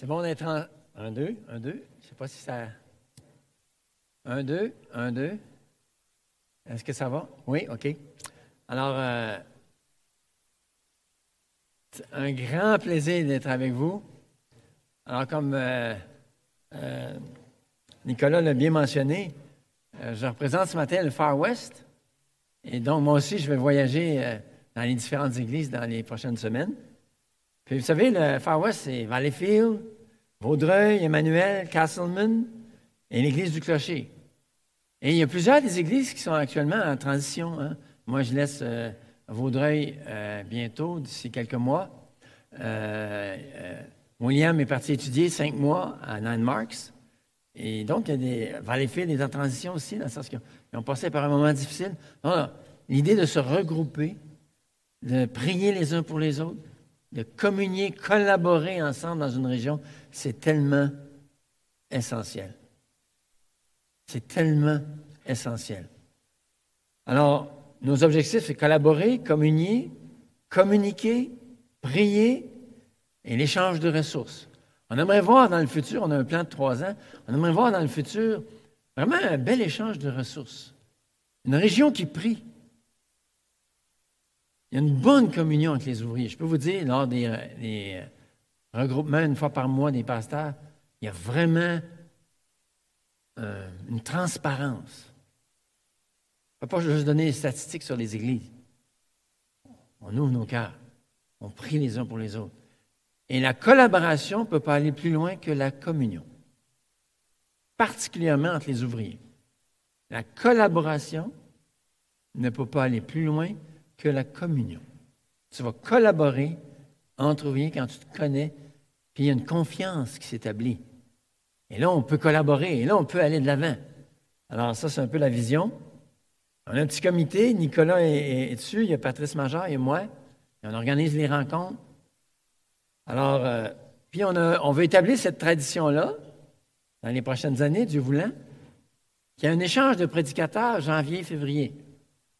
C'est bon d'être en. Un, deux, un, deux? Je ne sais pas si ça. Un, deux, un, deux. Est-ce que ça va? Oui, OK. Alors, euh, un grand plaisir d'être avec vous. Alors, comme euh, euh, Nicolas l'a bien mentionné, je représente ce matin le Far West. Et donc, moi aussi, je vais voyager dans les différentes églises dans les prochaines semaines. Puis, vous savez, le Far West, c'est Valleyfield, Vaudreuil, Emmanuel, Castleman et l'église du Clocher. Et il y a plusieurs des églises qui sont actuellement en transition. Hein. Moi, je laisse euh, Vaudreuil euh, bientôt, d'ici quelques mois. Euh, William est parti étudier cinq mois à Nine Marks. Et donc, il y a des. Est en transition aussi, dans le sens qu'ils ont passé par un moment difficile. L'idée de se regrouper, de prier les uns pour les autres, de communier, collaborer ensemble dans une région, c'est tellement essentiel. C'est tellement essentiel. Alors, nos objectifs, c'est collaborer, communier, communiquer, prier et l'échange de ressources. On aimerait voir dans le futur, on a un plan de trois ans, on aimerait voir dans le futur vraiment un bel échange de ressources. Une région qui prie, il y a une bonne communion avec les ouvriers. Je peux vous dire, lors des, euh, regroupements une fois par mois des pasteurs, il y a vraiment euh, une transparence. On ne peut pas juste donner des statistiques sur les églises. On ouvre nos cœurs. On prie les uns pour les autres. Et la collaboration ne peut pas aller plus loin que la communion, particulièrement entre les ouvriers. La collaboration ne peut pas aller plus loin que la communion. Tu vas collaborer entre ouvriers quand tu te connais, puis il y a une confiance qui s'établit. Et là, on peut collaborer, et là, on peut aller de l'avant. Alors, ça, c'est un peu la vision. On a un petit comité, Nicolas est, dessus, il y a Patrice Major et moi, et on organise les rencontres. Alors, euh, puis on, on veut établir cette tradition-là dans les prochaines années, Dieu voulant, qu'il y a un échange de prédicateurs janvier, février.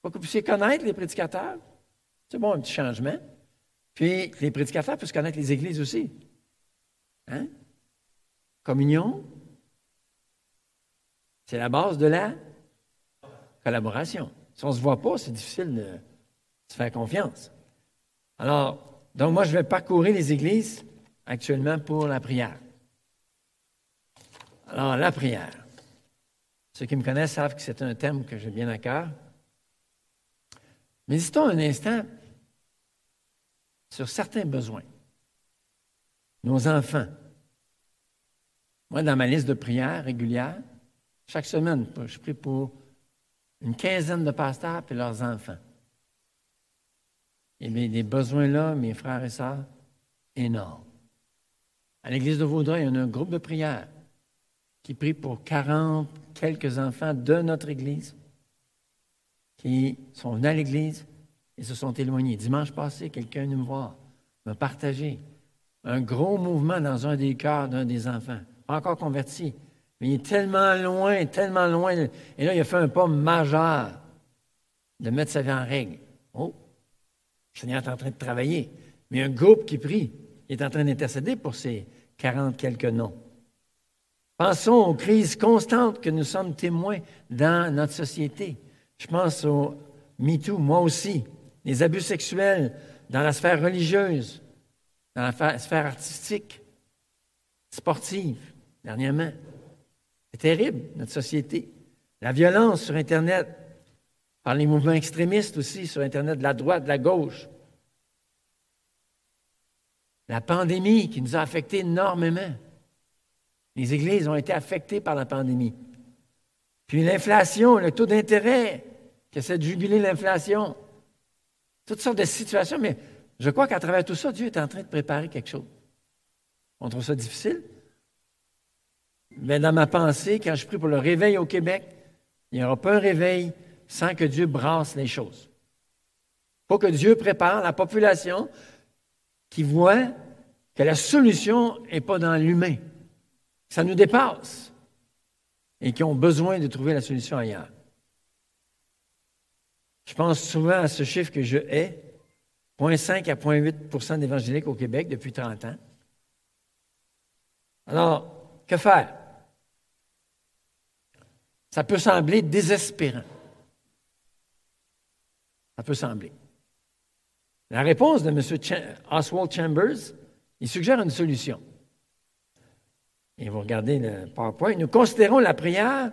Pour que vous puissiez connaître les prédicateurs. C'est bon, un petit changement. Puis les prédicateurs puissent connaître les églises aussi. Hein? Communion, c'est la base de la collaboration. Si on ne se voit pas, c'est difficile de se faire confiance. Alors, donc moi, je vais parcourir les églises actuellement pour la prière. Alors, la prière. Ceux qui me connaissent savent que c'est un thème que j'ai bien à cœur. Méditons un instant sur certains besoins. Nos enfants. Moi, dans ma liste de prières régulière, chaque semaine, je prie pour une quinzaine de pasteurs et leurs enfants. Et bien, des besoins là, mes frères et sœurs, énormes. À l'église de Vaudreuil, il y a un groupe de prière qui prie pour 40 quelques enfants de notre église qui sont venus à l'église et se sont éloignés. Dimanche passé, quelqu'un est venu me voir, m'a partagé un gros mouvement dans un des cœurs d'un des enfants, pas encore converti, mais il est tellement loin, tellement loin. Et là, il a fait un pas majeur de mettre sa vie en règle. Oh, le Seigneur est en train de travailler. Mais un groupe qui prie, il est en train d'intercéder pour ces 40 quelques noms. Pensons aux crises constantes que nous sommes témoins dans notre société. Je pense au MeToo, moi aussi. Les abus sexuels dans la sphère religieuse, dans la sphère artistique, sportive, dernièrement. C'est terrible, notre société. La violence sur Internet, par les mouvements extrémistes aussi, sur Internet, de la droite, de la gauche. La pandémie qui nous a affectés énormément. Les églises ont été affectées par la pandémie. Puis l'inflation, le taux d'intérêt, qui essaie de juguler l'inflation. Toutes sortes de situations, mais je crois qu'à travers tout ça, Dieu est en train de préparer quelque chose. On trouve ça difficile. Mais dans ma pensée, quand je prie pour le réveil au Québec, il n'y aura pas un réveil sans que Dieu brasse les choses. Pour que Dieu prépare la population qui voit que la solution n'est pas dans l'humain. Ça nous dépasse. Et qui ont besoin de trouver la solution ailleurs. Je pense souvent à ce chiffre que je hais, 0,5 à 0,8% d'évangéliques au Québec depuis 30 ans. Alors, que faire? Ça peut sembler désespérant. Ça peut sembler. La réponse de M. Oswald Chambers, il suggère une solution. Et vous regardez le PowerPoint. Nous considérons la prière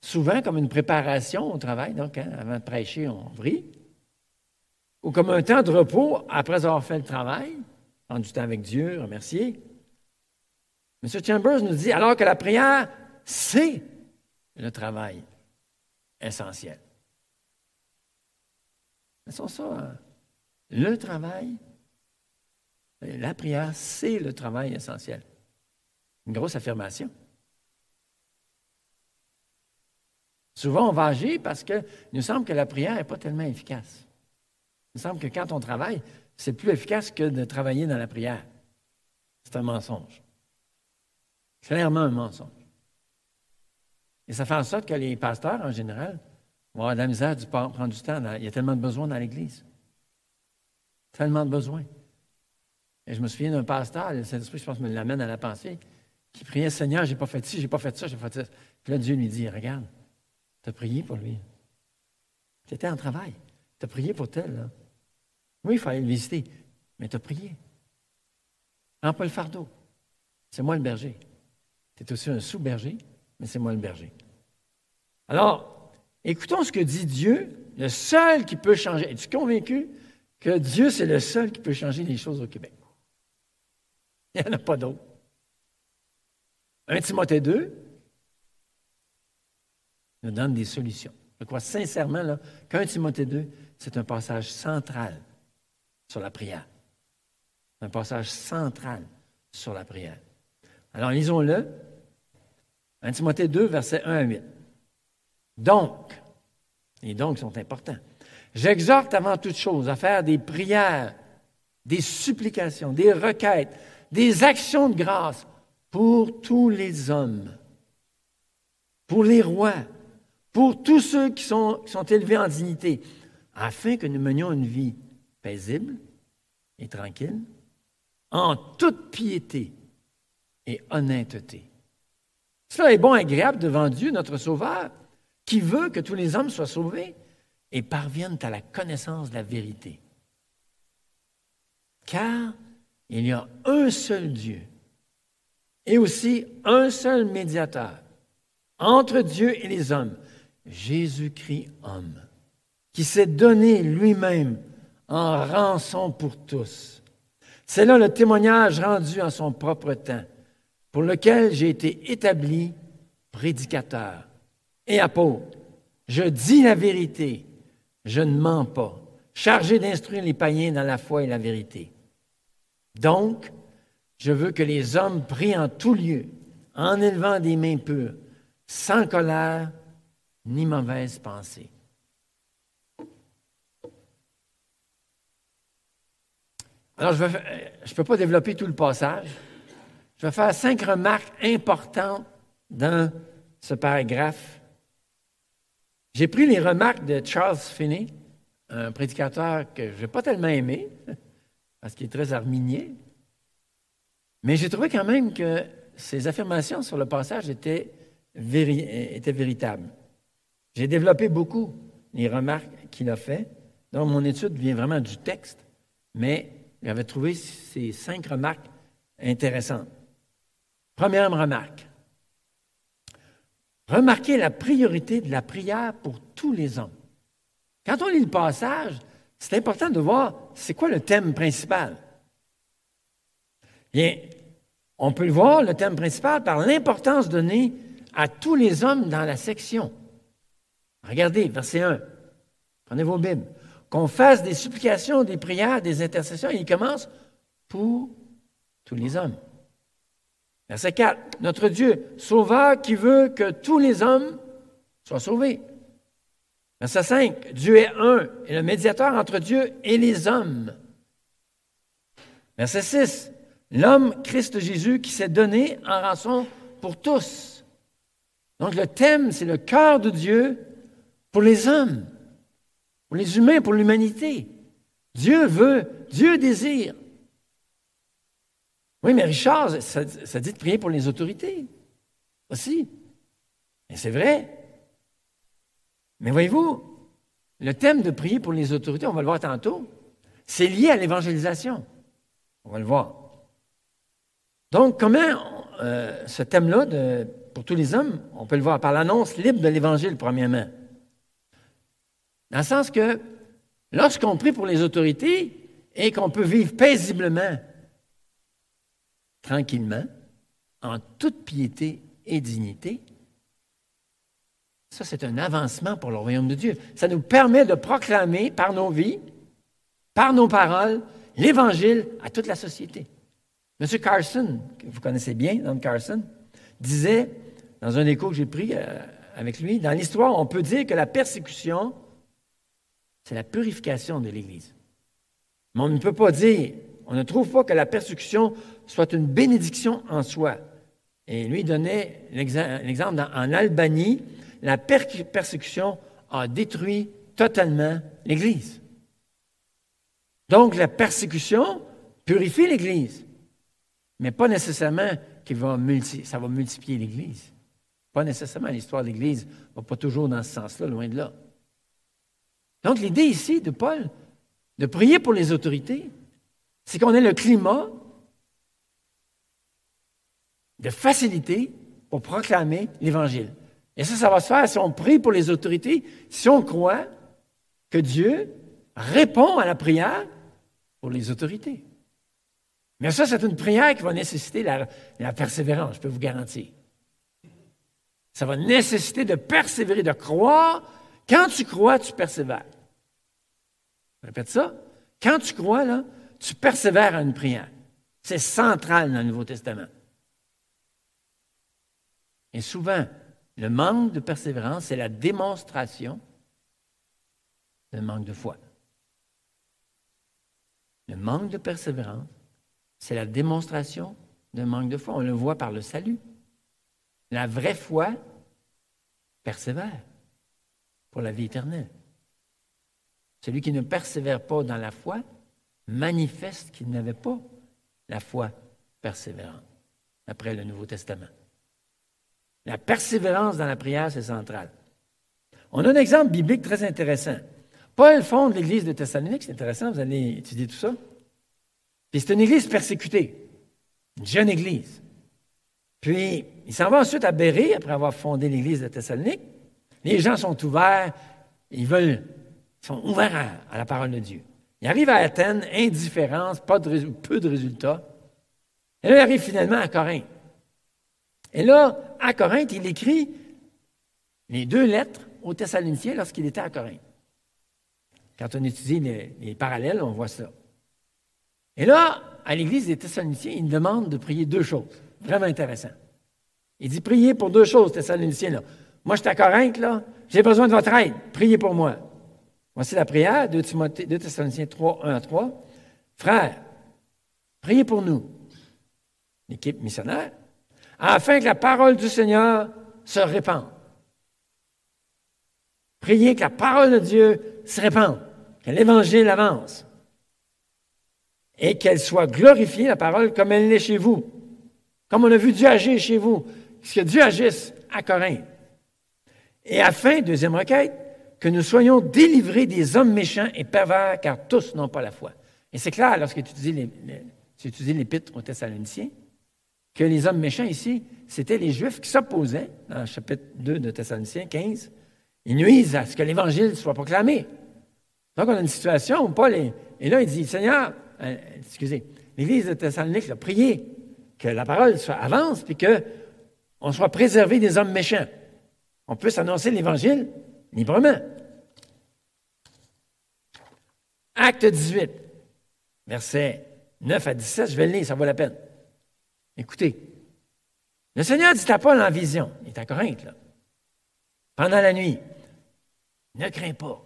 souvent comme une préparation au travail. Donc, hein, avant de prêcher, on brille. Ou comme un temps de repos après avoir fait le travail, prendre du temps avec Dieu, remercier. M. Chambers nous dit alors que la prière, c'est le travail essentiel. C'est ça, hein. le travail, la prière, c'est le travail essentiel. Une grosse affirmation. Souvent, on va agir parce qu'il nous semble que la prière n'est pas tellement efficace. Il nous semble que quand on travaille, c'est plus efficace que de travailler dans la prière. C'est un mensonge. Clairement un mensonge. Et ça fait en sorte que les pasteurs, en général, vont avoir de la misère de prendre du temps. Il y a tellement de besoins dans l'Église. Tellement de besoins. Et je me souviens d'un pasteur, le Saint-Esprit, je pense, me l'amène à la pensée, qui priait Seigneur, j'ai pas fait ci, j'ai pas fait ça, j'ai fait ça. Puis là, Dieu lui dit Regarde, tu as prié pour lui. Tu étais en travail. Tu as prié pour tel. Oui, il fallait le visiter, mais tu as prié. Prends pas le fardeau. C'est moi le berger. Tu es aussi un sous-berger, mais c'est moi le berger. Alors, écoutons ce que dit Dieu, le seul qui peut changer. Es-tu convaincu que Dieu, c'est le seul qui peut changer les choses au Québec? Il n'y en a pas d'autre. 1 Timothée 2 nous donne des solutions. Je crois sincèrement qu'un Timothée 2, c'est un passage central sur la prière. Un passage central sur la prière. Alors, lisons-le. 1 Timothée 2, versets 1 à 8. Donc, et donc sont importants, j'exhorte avant toute chose à faire des prières, des supplications, des requêtes, des actions de grâce pour tous les hommes, pour les rois, pour tous ceux qui sont, élevés en dignité, afin que nous menions une vie paisible et tranquille, en toute piété et honnêteté. Cela est bon et agréable devant Dieu, notre Sauveur, qui veut que tous les hommes soient sauvés et parviennent à la connaissance de la vérité. Car il y a un seul Dieu et aussi un seul médiateur entre Dieu et les hommes, Jésus-Christ homme, qui s'est donné lui-même en rançon pour tous. C'est là le témoignage rendu en son propre temps, pour lequel j'ai été établi prédicateur et apôtre. Je dis la vérité, je ne mens pas, chargé d'instruire les païens dans la foi et la vérité. Donc, je veux que les hommes prient en tout lieu, en élevant des mains pures, sans colère ni mauvaise pensée. Alors, je ne peux pas développer tout le passage. Je vais faire cinq remarques importantes dans ce paragraphe. J'ai pris les remarques de Charles Finney, un prédicateur que je n'ai pas tellement aimé, parce qu'il est très arminien, mais j'ai trouvé quand même que ses affirmations sur le passage étaient, étaient véritables. J'ai développé beaucoup les remarques qu'il a faites. Donc, mon étude vient vraiment du texte, mais j'avais trouvé ces cinq remarques intéressantes. Première remarque. Remarquez la priorité de la prière pour tous les hommes. Quand on lit le passage, c'est important de voir c'est quoi le thème principal. Bien, on peut le voir, le thème principal, par l'importance donnée à tous les hommes dans la section. Regardez, verset 1. Prenez vos Bibles. Qu'on fasse des supplications, des prières, des intercessions. il commence pour tous les hommes. Verset 4. Notre Dieu, sauveur qui veut que tous les hommes soient sauvés. Verset 5. Dieu est un et le médiateur entre Dieu et les hommes. Verset 6. L'homme Christ Jésus qui s'est donné en rançon pour tous. Donc le thème, c'est le cœur de Dieu pour les hommes, pour les humains, pour l'humanité. Dieu veut, Dieu désire Oui, mais Richard, ça, dit de prier pour les autorités aussi. Et c'est vrai. Mais voyez-vous, le thème de prier pour les autorités, on va le voir tantôt, c'est lié à l'évangélisation. On va le voir. Donc, comment euh, ce thème-là, pour tous les hommes, on peut le voir par l'annonce libre de l'Évangile, premièrement. Dans le sens que lorsqu'on prie pour les autorités et qu'on peut vivre paisiblement, tranquillement, en toute piété et dignité, ça, c'est un avancement pour le royaume de Dieu. Ça nous permet de proclamer par nos vies, par nos paroles, l'Évangile à toute la société. M. Carson, que vous connaissez bien, Don Carson, disait, dans un écho que j'ai pris euh, avec lui, dans l'histoire, on peut dire que la persécution, c'est la purification de l'Église. Mais on ne peut pas dire, on ne trouve pas que la persécution soit une bénédiction en soi. Et lui donnait l'exemple en Albanie, la persécution a détruit totalement l'Église. Donc la persécution purifie l'Église mais pas nécessairement que ça va multiplier l'Église. Pas nécessairement. L'histoire de l'Église ne va pas toujours dans ce sens-là, loin de là. Donc, l'idée ici de Paul, de prier pour les autorités, c'est qu'on ait le climat de facilité pour proclamer l'Évangile. Et ça, ça va se faire si on prie pour les autorités, si on croit que Dieu répond à la prière pour les autorités. Mais ça, c'est une prière qui va nécessiter la, persévérance, je peux vous garantir. Ça va nécessiter de persévérer, de croire. Quand tu crois, tu persévères. Je répète ça. Quand tu crois, tu persévères à une prière. C'est central dans le Nouveau Testament. Et souvent, le manque de persévérance, c'est la démonstration d'un manque de foi. Le manque de persévérance, c'est la démonstration d'un manque de foi. On le voit par le salut. La vraie foi persévère pour la vie éternelle. Celui qui ne persévère pas dans la foi manifeste qu'il n'avait pas la foi persévérante, après le Nouveau Testament. La persévérance dans la prière, c'est central. On a un exemple biblique très intéressant. Paul fonde l'Église de Thessalonique, c'est intéressant, vous allez étudier tout ça. Puis c'est une église persécutée, une jeune église. Puis il s'en va ensuite à Béré, après avoir fondé l'église de Thessalonique. Les gens sont ouverts, ils veulent, ils sont ouverts à, la parole de Dieu. Il arrive à Athènes, indifférence, peu de résultats. Et là, il arrive finalement à Corinthe. Et là, à Corinthe, il écrit les deux lettres aux Thessaloniciens lorsqu'il était à Corinthe. Quand on étudie les parallèles, on voit ça. Et là, à l'église des Thessaloniciens, il demande de prier deux choses. Vraiment intéressant. Il dit priez pour deux choses, Thessaloniciens. Là. Moi, je suis à Corinthe, là. J'ai besoin de votre aide. Priez pour moi. Voici la prière, 2, Thessaloniciens 3, 1 à 3. Frères, priez pour nous, l'équipe missionnaire, afin que la parole du Seigneur se répande. Priez que la parole de Dieu se répande, que l'Évangile avance et qu'elle soit glorifiée, la parole, comme elle l'est chez vous. Comme on a vu Dieu agir chez vous. Que Dieu agisse à Corinthe. Et afin, deuxième requête, que nous soyons délivrés des hommes méchants et pervers, car tous n'ont pas la foi. Et c'est clair, lorsque tu étudies l'épître aux Thessaloniciens, que les hommes méchants ici, c'était les Juifs qui s'opposaient, dans le chapitre 2 de Thessaloniciens 15, ils nuisent à ce que l'Évangile soit proclamé. Donc, on a une situation où Paul est, et là, il dit, Seigneur, euh, excusez, l'Église de Thessalonique a prié que la parole soit, avance puis qu'on soit préservé des hommes méchants. On puisse annoncer l'Évangile librement. Acte 18, versets 9 à 17, je vais le lire, ça vaut la peine. Écoutez. Le Seigneur dit à Paul en vision, il est à Corinthe, pendant la nuit, ne crains pas.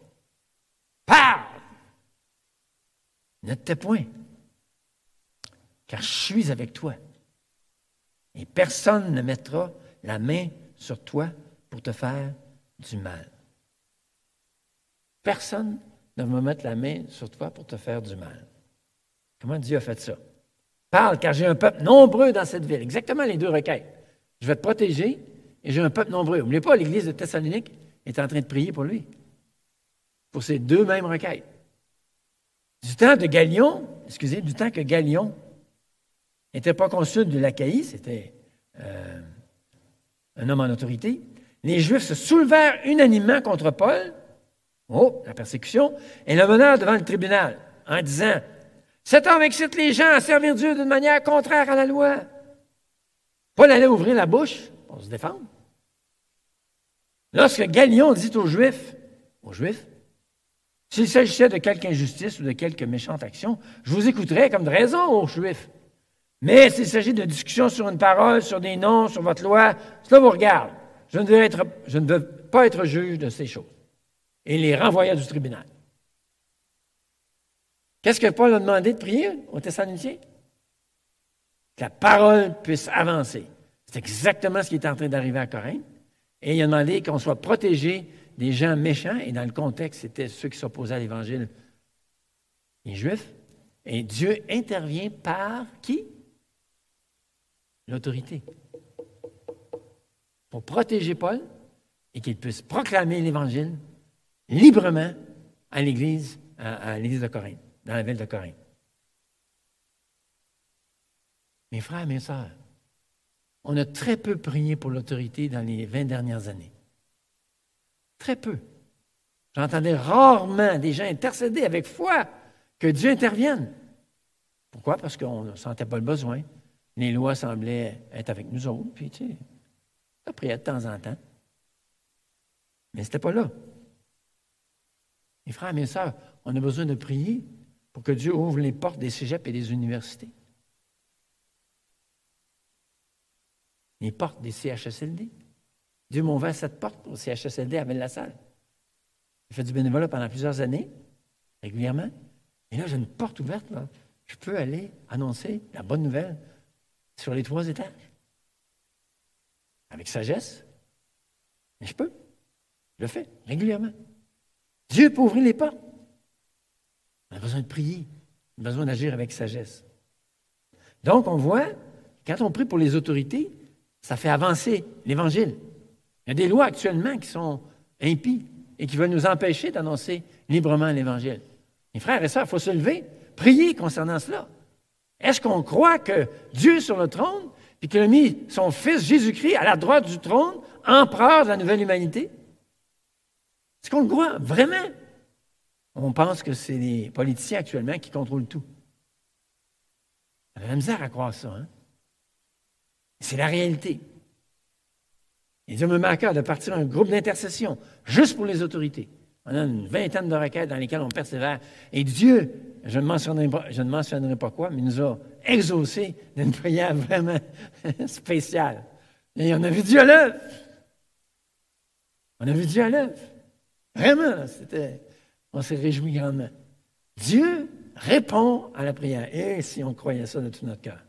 Parle! Ne te point, car je suis avec toi. Et personne ne mettra la main sur toi pour te faire du mal. Personne ne va mettre la main sur toi pour te faire du mal. Comment Dieu a fait ça? Parle, car j'ai un peuple nombreux dans cette ville. Exactement les deux requêtes. Je vais te protéger et j'ai un peuple nombreux. N'oubliez pas, l'Église de Thessalonique est en train de prier pour lui. Pour ces deux mêmes requêtes. Du temps de Galion, excusez, du temps que Galion n'était pas consul de l'Achaïe, c'était euh, un homme en autorité, les Juifs se soulevèrent unanimement contre Paul, oh, la persécution, et le menèrent devant le tribunal en disant Cet homme excite les gens à servir Dieu d'une manière contraire à la loi. Paul allait ouvrir la bouche pour se défendre. Lorsque Galion dit aux Juifs, aux Juifs, s'il s'agissait de quelque injustice ou de quelque méchante action, je vous écouterais comme de raison aux Juifs. Mais s'il s'agit de discussions sur une parole, sur des noms, sur votre loi, cela vous regarde. Je ne veux, pas être juge de ces choses. Et il les renvoya du tribunal. Qu'est-ce que Paul a demandé de prier aux Thessaloniciens? Que la parole puisse avancer. C'est exactement ce qui est en train d'arriver à Corinthe. Et il a demandé qu'on soit protégé des gens méchants. Et dans le contexte, c'était ceux qui s'opposaient à l'Évangile, les Juifs. Et Dieu intervient par qui? L'autorité. Pour protéger Paul et qu'il puisse proclamer l'Évangile librement à l'Église, à, l'Église de Corinthe, dans la ville de Corinthe. Mes frères, mes sœurs, on a très peu prié pour l'autorité dans les 20 dernières années. Très peu. J'entendais rarement des gens intercéder avec foi que Dieu intervienne. Pourquoi? Parce qu'on ne sentait pas le besoin. Les lois semblaient être avec nous autres, puis tu sais, on priait de temps en temps. Mais ce n'était pas là. Mes frères, mes sœurs, on a besoin de prier pour que Dieu ouvre les portes des cégeps et des universités. Les portes des CHSLD. Dieu m'a ouvert cette porte au CHSLD à la salle J'ai fait du bénévolat pendant plusieurs années, régulièrement. Et là, j'ai une porte ouverte. Je peux aller annoncer la bonne nouvelle sur les trois étages. Avec sagesse. Mais je peux. Je le fais régulièrement. Dieu peut ouvrir les portes. On a besoin de prier. On a besoin d'agir avec sagesse. Donc, on voit, quand on prie pour les autorités, ça fait avancer l'Évangile. Il y a des lois actuellement qui sont impies et qui veulent nous empêcher d'annoncer librement l'Évangile. Mes frères et sœurs, il faut se lever, prier concernant cela. Est-ce qu'on croit que Dieu sur le trône, puis qu'il a mis son Fils Jésus-Christ à la droite du trône, empereur de la nouvelle humanité? Est-ce qu'on le croit vraiment? On pense que c'est les politiciens actuellement qui contrôlent tout. On a la misère à croire ça. Hein? C'est la réalité. Et Dieu me cœur de partir un groupe d'intercession juste pour les autorités. On a une vingtaine de requêtes dans lesquelles on persévère. Et Dieu, je ne mentionnerai pas, quoi, mais nous a exaucé d'une prière vraiment spéciale. Et on a vu Dieu à l'œuvre. On a vu Dieu à l'œuvre. Vraiment, c'était, on s'est réjoui grandement. Dieu répond à la prière. Et si on croyait ça de tout notre cœur.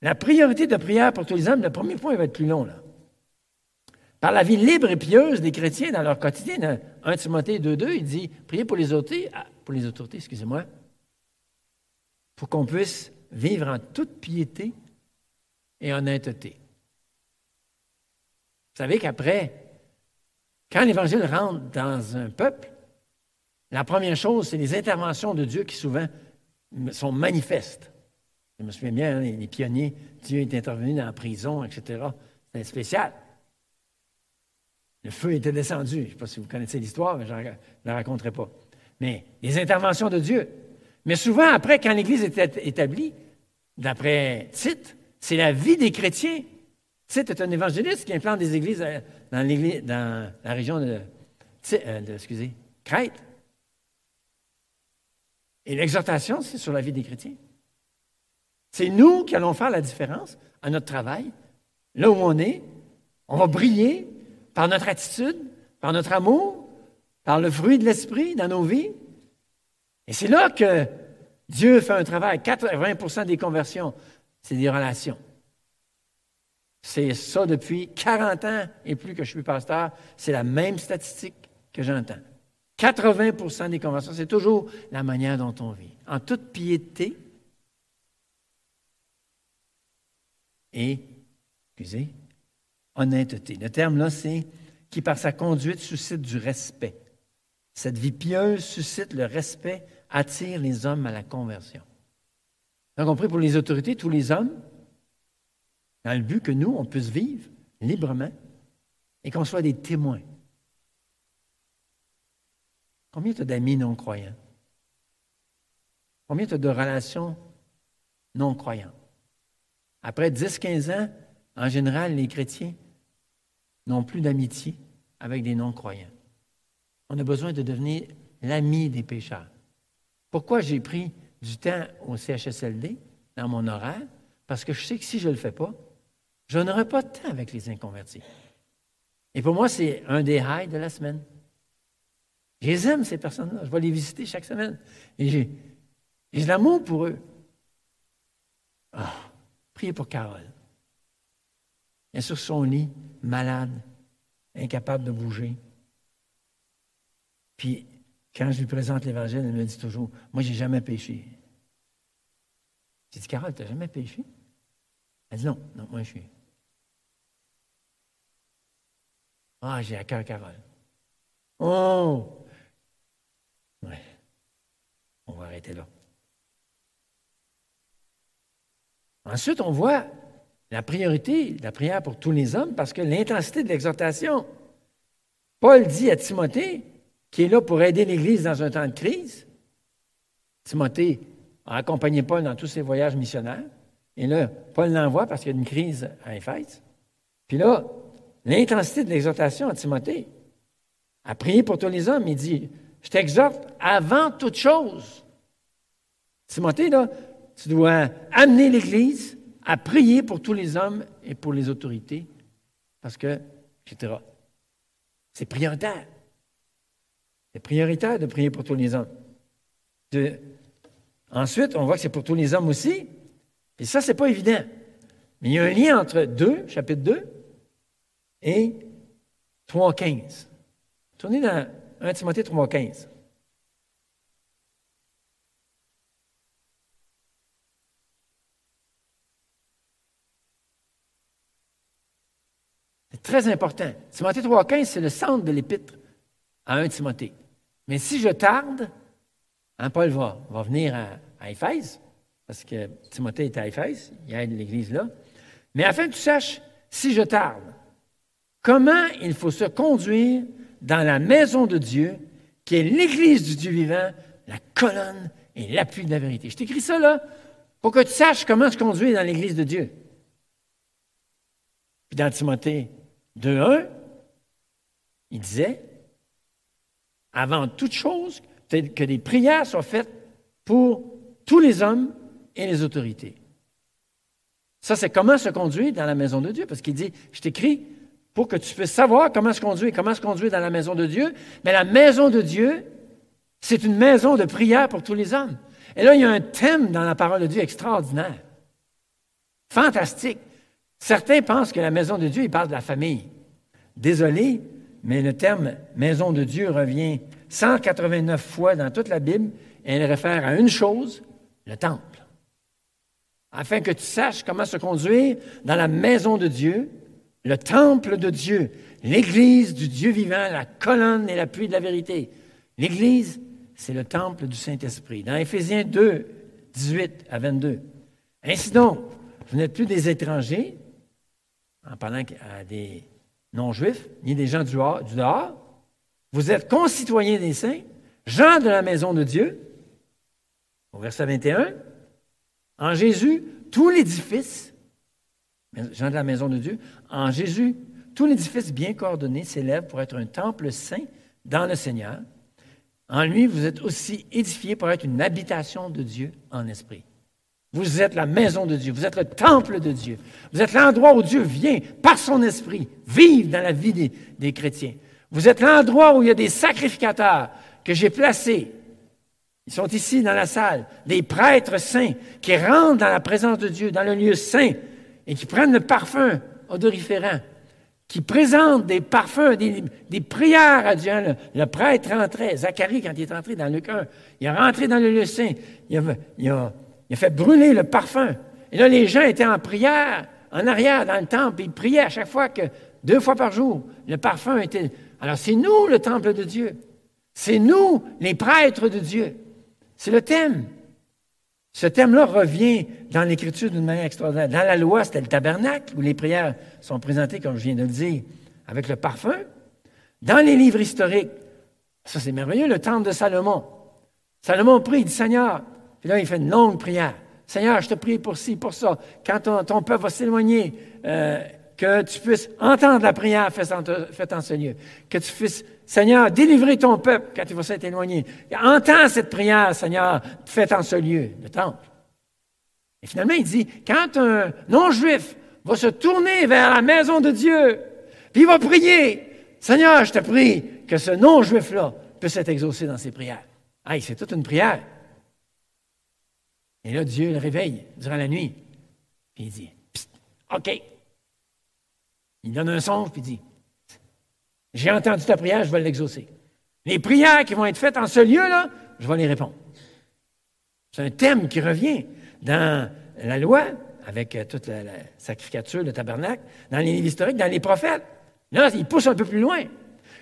La priorité de prière pour tous les hommes, le premier point va être plus long, là. Par la vie libre et pieuse des chrétiens dans leur quotidien, dans 1 Timothée 2.2, il dit, priez pour les autorités, ah, pour les autorités, excusez-moi, pour qu'on puisse vivre en toute piété et honnêteté. Vous savez qu'après, quand l'Évangile rentre dans un peuple, la première chose, c'est les interventions de Dieu qui souvent sont manifestes. Je me souviens bien, hein, les pionniers, Dieu est intervenu dans la prison, etc. C'est spécial. Le feu était descendu. Je ne sais pas si vous connaissez l'histoire, mais je ne la raconterai pas. Mais les interventions de Dieu. Mais souvent, après, quand l'Église était établie, d'après Tite, c'est la vie des chrétiens. Tite est un évangéliste qui implante des églises euh, dans, dans la région de, euh, de excusez, Crète. Et l'exhortation, c'est sur la vie des chrétiens. C'est nous qui allons faire la différence à notre travail, là où on est. On va briller par notre attitude, par notre amour, par le fruit de l'esprit dans nos vies. Et c'est là que Dieu fait un travail. 80% des conversions, c'est des relations. C'est ça depuis 40 ans et plus que je suis pasteur. C'est la même statistique que j'entends. 80% des conversions, c'est toujours la manière dont on vit. En toute piété et, excusez, honnêteté. Le terme là, c'est qui par sa conduite suscite du respect. Cette vie pieuse suscite le respect, attire les hommes à la conversion. Vous avez compris pour les autorités, tous les hommes, dans le but que nous, on puisse vivre librement et qu'on soit des témoins. Combien tu as d'amis non-croyants? Combien tu as de relations non-croyantes? Après 10-15 ans, en général, les chrétiens n'ont plus d'amitié avec des non-croyants. On a besoin de devenir l'ami des pécheurs. Pourquoi j'ai pris du temps au CHSLD dans mon horaire? Parce que je sais que si je ne le fais pas, je n'aurai pas de temps avec les inconvertis. Et pour moi, c'est un des highs de la semaine. Je les aime, ces personnes-là. Je vais les visiter chaque semaine. Et j'ai, de l'amour pour eux. Ah, priez pour Carole. Elle est sur son lit, malade, incapable de bouger. Puis, quand je lui présente l'Évangile, elle me dit toujours Moi, j'ai jamais péché. J'ai dit Carole, tu n'as jamais péché Elle dit Non, non, moi, je suis. Ah, j'ai à cœur Carole. Oh! Ouais. On va arrêter là. Ensuite, on voit la priorité, la prière pour tous les hommes, parce que l'intensité de l'exhortation. Paul dit à Timothée, qui est là pour aider l'Église dans un temps de crise. Timothée a accompagné Paul dans tous ses voyages missionnaires. Et là, Paul l'envoie parce qu'il y a une crise à Éphèse. Puis là, l'intensité de l'exhortation à Timothée, à prier pour tous les hommes, il dit, je t'exhorte avant toute chose. Timothée, là, tu dois amener l'Église à prier pour tous les hommes et pour les autorités, parce que, etc. C'est prioritaire. C'est prioritaire de prier pour tous les hommes. Ensuite, on voit que c'est pour tous les hommes aussi. Et ça, ce n'est pas évident. Mais il y a un lien entre 2, chapitre 2, et 3.15. Tournez dans 1 Timothée 3.15. très important. Timothée 3.15, c'est le centre de l'épître à 1 Timothée. Mais si je tarde, hein, Paul va, va venir à, à, Éphèse, parce que Timothée est à Éphèse, il aide l'Église là. Mais afin que tu saches, si je tarde, comment il faut se conduire dans la maison de Dieu, qui est l'Église du Dieu vivant, la colonne et l'appui de la vérité. Je t'écris ça là pour que tu saches comment se conduire dans l'Église de Dieu. Puis dans Timothée 2.1, il disait, avant toute chose, que des prières soient faites pour tous les hommes et les autorités. Ça, c'est comment se conduire dans la maison de Dieu, parce qu'il dit, je t'écris pour que tu puisses savoir comment se conduire, comment se conduire dans la maison de Dieu. Mais la maison de Dieu, c'est une maison de prière pour tous les hommes. Et là, il y a un thème dans la parole de Dieu extraordinaire, fantastique. Certains pensent que la maison de Dieu, il parle de la famille. Désolé, mais le terme maison de Dieu revient 189 fois dans toute la Bible et elle réfère à une chose, le temple. Afin que tu saches comment se conduire dans la maison de Dieu, le temple de Dieu, l'Église du Dieu vivant, la colonne et l'appui de la vérité. L'Église, c'est le temple du Saint-Esprit. Dans Éphésiens 2, 18 à 22. Ainsi donc, vous n'êtes plus des étrangers, en parlant à des non-juifs, ni des gens du dehors. Vous êtes concitoyens des saints, gens de la maison de Dieu. Au verset 21, en Jésus, tout l'édifice, gens de la maison de Dieu, en Jésus, tout l'édifice bien coordonné s'élève pour être un temple saint dans le Seigneur. En lui, vous êtes aussi édifiés pour être une habitation de Dieu en esprit. Vous êtes la maison de Dieu, vous êtes le temple de Dieu, vous êtes l'endroit où Dieu vient par son esprit vivre dans la vie des, chrétiens. Vous êtes l'endroit où il y a des sacrificateurs que j'ai placés. Ils sont ici dans la salle, des prêtres saints qui rentrent dans la présence de Dieu, dans le lieu saint, et qui prennent le parfum odoriférant, qui présentent des parfums, des, prières à Dieu. Le, prêtre rentrait, Zacharie, quand il est entré dans le cœur, il est rentré dans le lieu saint, il a il a fait brûler le parfum. Et là, les gens étaient en prière, en arrière dans le temple, il priait à chaque fois que, deux fois par jour, le parfum était... Alors c'est nous le temple de Dieu. C'est nous les prêtres de Dieu. C'est le thème. Ce thème-là revient dans l'Écriture d'une manière extraordinaire. Dans la loi, c'était le tabernacle, où les prières sont présentées, comme je viens de le dire, avec le parfum. Dans les livres historiques, ça c'est merveilleux, le temple de Salomon. Salomon prie, il dit Seigneur, puis là il fait une longue prière. Seigneur, je te prie pour ci, pour ça. Quand ton, peuple va s'éloigner, euh, que tu puisses entendre la prière faite en, ce lieu. Que tu puisses, Seigneur, délivrer ton peuple quand il va s'être éloigné. Entends cette prière, Seigneur, faite en ce lieu, le temple. Et finalement, il dit, quand un non-juif va se tourner vers la maison de Dieu, puis il va prier, Seigneur, je te prie que ce non-juif-là puisse être exaucé dans ses prières. Ah, c'est toute une prière. Et là, Dieu le réveille durant la nuit. Puis il dit, OK, il donne un songe, puis il dit J'ai entendu ta prière, je vais l'exaucer. Les prières qui vont être faites en ce lieu-là, je vais les répondre. C'est un thème qui revient dans la loi, avec euh, toute la, sacrificature, le tabernacle, dans les livres historiques, dans les prophètes. Là, il pousse un peu plus loin.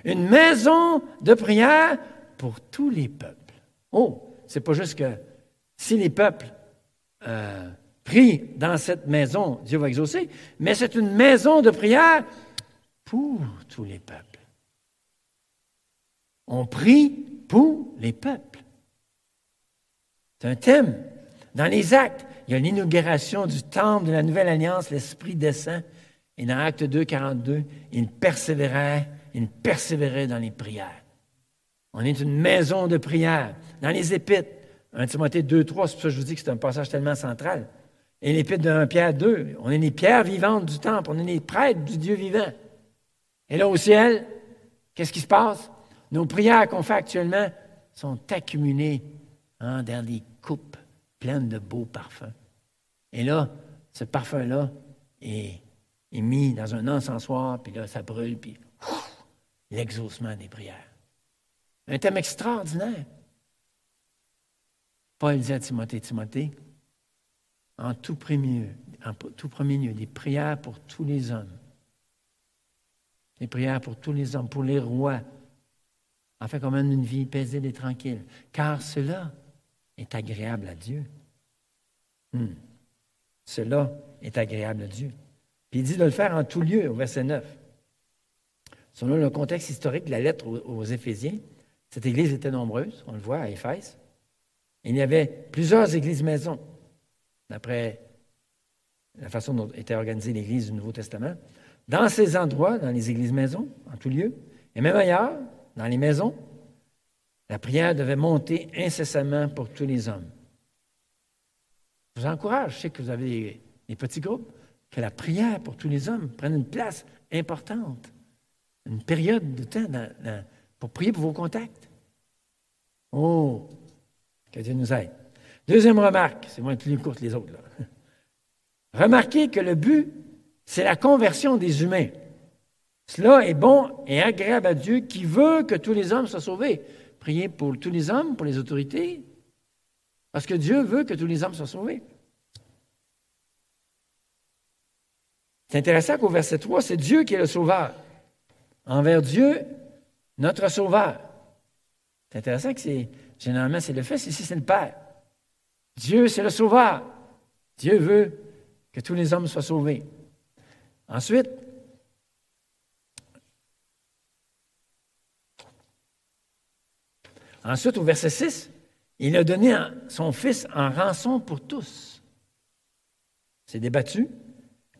Une maison de prière pour tous les peuples. Oh, c'est pas juste que si les peuples euh, prie dans cette maison, Dieu va exaucer, mais c'est une maison de prière pour tous les peuples. On prie pour les peuples. C'est un thème. Dans les actes, il y a l'inauguration du temple de la nouvelle alliance, l'Esprit descend. Et dans Acte 2, 42, il persévérait, il persévérait dans les prières. On est une maison de prière. Dans les Épîtres, 1 Timothée 2, 3, c'est pour ça que je vous dis que c'est un passage tellement central. Et l'épître de 1 Pierre 2, on est les pierres vivantes du temple, on est les prêtres du Dieu vivant. Et là au ciel, qu'est-ce qui se passe? Nos prières qu'on fait actuellement sont accumulées hein, dans des coupes pleines de beaux parfums. Et là, ce parfum-là est, mis dans un encensoir, puis là, ça brûle, puis l'exaucement des prières. Un thème extraordinaire. Paul dit à Timothée, Timothée, en tout premier, en tout premier lieu, des prières pour tous les hommes. Des prières pour tous les hommes, pour les rois, afin qu'on mène une vie paisible et tranquille. Car cela est agréable à Dieu. Hmm. Cela est agréable à Dieu. Puis il dit de le faire en tout lieu, au verset 9. Selon le contexte historique de la lettre aux, aux Éphésiens, cette église était nombreuse, on le voit à Éphèse. Il y avait plusieurs églises maisons d'après la façon dont était organisée l'Église du Nouveau Testament, dans ces endroits, dans les églises maisons, en tout lieu, et même ailleurs, dans les maisons, la prière devait monter incessamment pour tous les hommes. Je vous encourage, je sais que vous avez des, petits groupes, que la prière pour tous les hommes prenne une place importante, une période de temps pour prier pour vos contacts. Oh, que Dieu nous aide. Deuxième remarque, c'est moins plus courte les autres. Remarquez que le but, c'est la conversion des humains. Cela est bon et agréable à Dieu qui veut que tous les hommes soient sauvés. Priez pour tous les hommes, pour les autorités, parce que Dieu veut que tous les hommes soient sauvés. C'est intéressant qu'au verset 3, c'est Dieu qui est le sauveur. Envers Dieu, notre sauveur. C'est intéressant que c'est, généralement, c'est le Fils, ici c'est le Père. Dieu, c'est le sauveur. Dieu veut que tous les hommes soient sauvés. Ensuite, ensuite au verset 6, il a donné son Fils en rançon pour tous. C'est débattu.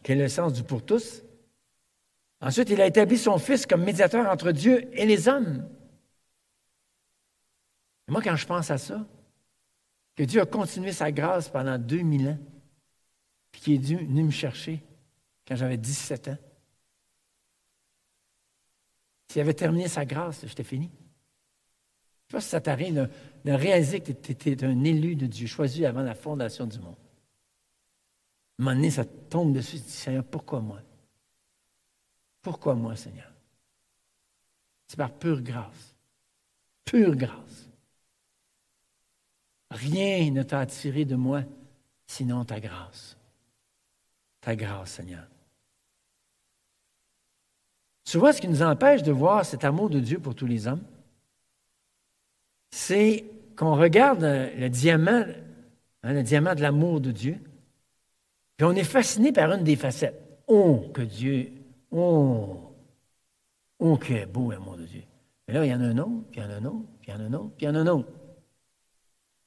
Quel est le sens du pour tous? Ensuite, il a établi son Fils comme médiateur entre Dieu et les hommes. Moi, quand je pense à ça, que Dieu a continué sa grâce pendant 2000 ans, puis qu'il est venu me chercher quand j'avais 17 ans. S'il avait terminé sa grâce, j'étais fini. Je ne sais pas si ça t'arrive de, réaliser que tu étais un élu de Dieu, choisi avant la fondation du monde. À un moment donné, ça tombe dessus, tu dis, Seigneur, pourquoi moi? Pourquoi moi, Seigneur? C'est par pure grâce. Pure grâce. Rien ne t'a attiré de moi sinon ta grâce. ta grâce, Seigneur. Souvent, ce qui nous empêche de voir cet amour de Dieu pour tous les hommes, c'est qu'on regarde le diamant, hein, le diamant de l'amour de Dieu, puis on est fasciné par une des facettes. Oh, que Dieu, oh, oh, que beau l'amour de Dieu. Mais là, il y en a un autre, puis il y en a un autre, puis il y en a un autre, puis il y en a un autre.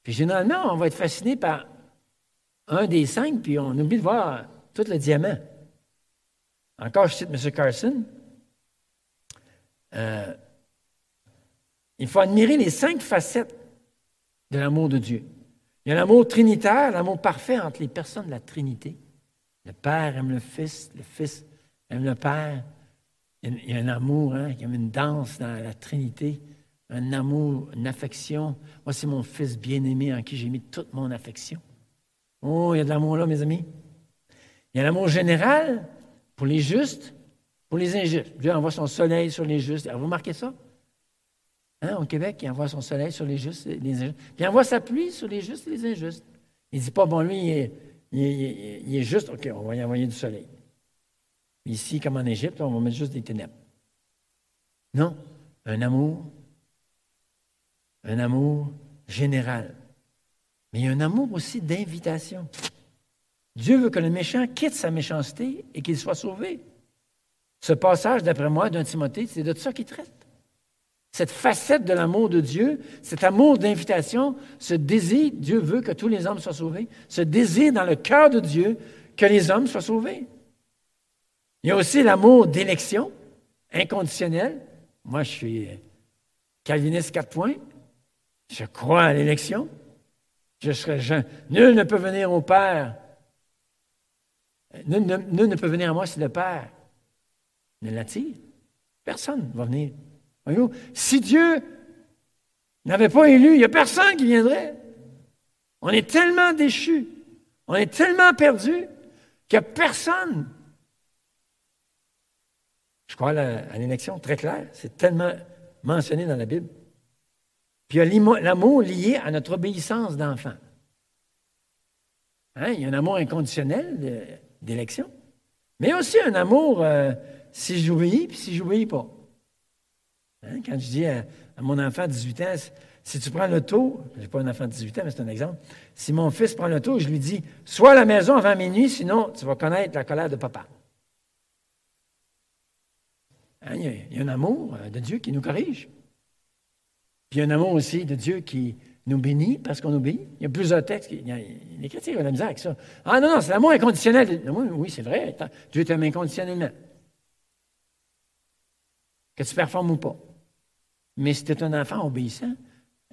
Puis généralement, on va être fasciné par un des cinq, puis on oublie de voir tout le diamant. Encore, je cite M. Carson. Euh, il faut admirer les cinq facettes de l'amour de Dieu. Il y a l'amour trinitaire, l'amour parfait entre les personnes de la Trinité. Le Père aime le Fils, le Fils aime le Père. Il y a un amour, hein, il y a une danse dans la Trinité, un amour, une affection. Moi, c'est mon Fils bien-aimé en qui j'ai mis toute mon affection. Oh, il y a de l'amour là, mes amis. Il y a l'amour général pour les justes, pour les injustes. Dieu envoie son soleil sur les justes. Vous remarquez ça? Hein, au Québec, il envoie son soleil sur les justes et les injustes. Puis il envoie sa pluie sur les justes et les injustes. Il ne dit pas, bon, lui, il est, juste, OK, on va y envoyer du soleil. Ici, comme en Égypte, on va mettre juste des ténèbres. Non, un amour, un amour général. Mais il y a un amour aussi d'invitation. Dieu veut que le méchant quitte sa méchanceté et qu'il soit sauvé. Ce passage, d'après moi, d'un Timothée, c'est de ça qu'il traite. Cette facette de l'amour de Dieu, cet amour d'invitation, ce désir, Dieu veut que tous les hommes soient sauvés, ce désir dans le cœur de Dieu que les hommes soient sauvés. Il y a aussi l'amour d'élection, inconditionnel. Moi, je suis calviniste quatre points. Je crois à l'élection. Je serai jeune. Nul ne peut venir au Père. Nul ne, peut venir à moi si le Père ne l'attire. Personne ne va venir. Voyez-vous, si Dieu n'avait pas élu, il n'y a personne qui viendrait. On est tellement déchus, on est tellement perdus qu'il n'y a personne. Je crois à l'élection, très clair, c'est tellement mentionné dans la Bible. Puis il y a l'amour lié à notre obéissance d'enfant. Hein? Il y a un amour inconditionnel d'élection, mais aussi un amour euh, si j'obéis, puis si je n'obéis pas. Hein? Quand je dis à, mon enfant de 18 ans, si tu prends le taux, je n'ai pas un enfant de 18 ans, mais c'est un exemple, si mon fils prend le taux, je lui dis, sois à la maison avant minuit, sinon tu vas connaître la colère de papa. Hein? Il y a un amour euh, de Dieu qui nous corrige. Puis il y a un amour aussi de Dieu qui nous bénit parce qu'on obéit. Il y a plusieurs textes. Qui, les chrétiens ont la misère avec ça. Ah non, non, c'est l'amour inconditionnel. Oui, c'est vrai. Dieu t'aime inconditionnellement. Que tu performes ou pas. Mais si tu es un enfant obéissant,